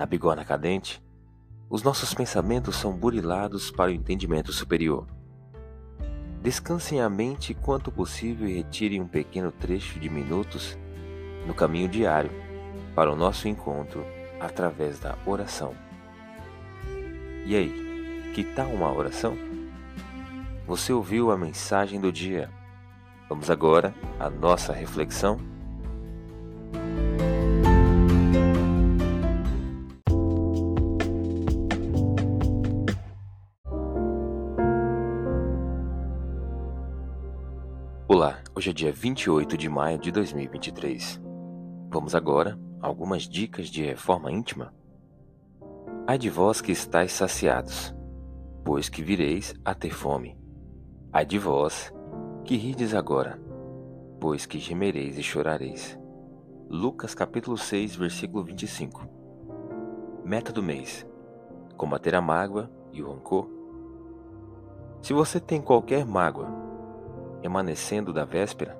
Na bigorna cadente, os nossos pensamentos são burilados para o entendimento superior. Descansem a mente quanto possível e retirem um pequeno trecho de minutos no caminho diário para o nosso encontro através da oração. E aí, que tal uma oração? Você ouviu a mensagem do dia? Vamos agora à nossa reflexão? Olá, hoje é dia 28 de maio de 2023. Vamos agora a algumas dicas de reforma íntima? Ai de vós que estáis saciados, pois que vireis a ter fome. Ai de vós que rides agora, pois que gemereis e chorareis. Lucas capítulo 6, versículo 25. Meta do mês: combater a mágoa e o rancor. Se você tem qualquer mágoa emanecendo da véspera,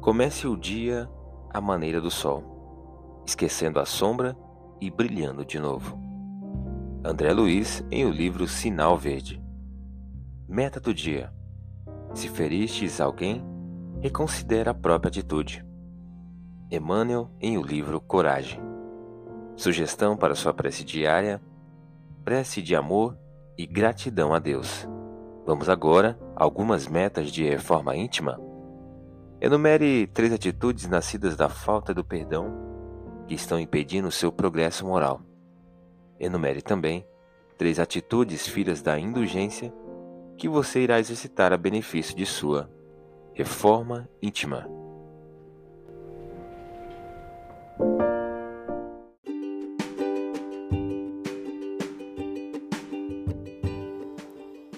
comece o dia à maneira do sol, esquecendo a sombra e brilhando de novo. André Luiz em o livro Sinal Verde. Meta do dia: Se feristes alguém, reconsidere a própria atitude. Emmanuel em o livro Coragem. Sugestão para sua prece diária: prece de amor e gratidão a Deus. Vamos agora a algumas metas de reforma íntima? Enumere três atitudes nascidas da falta do perdão que estão impedindo o seu progresso moral. Enumere também três atitudes filhas da indulgência que você irá exercitar a benefício de sua reforma íntima.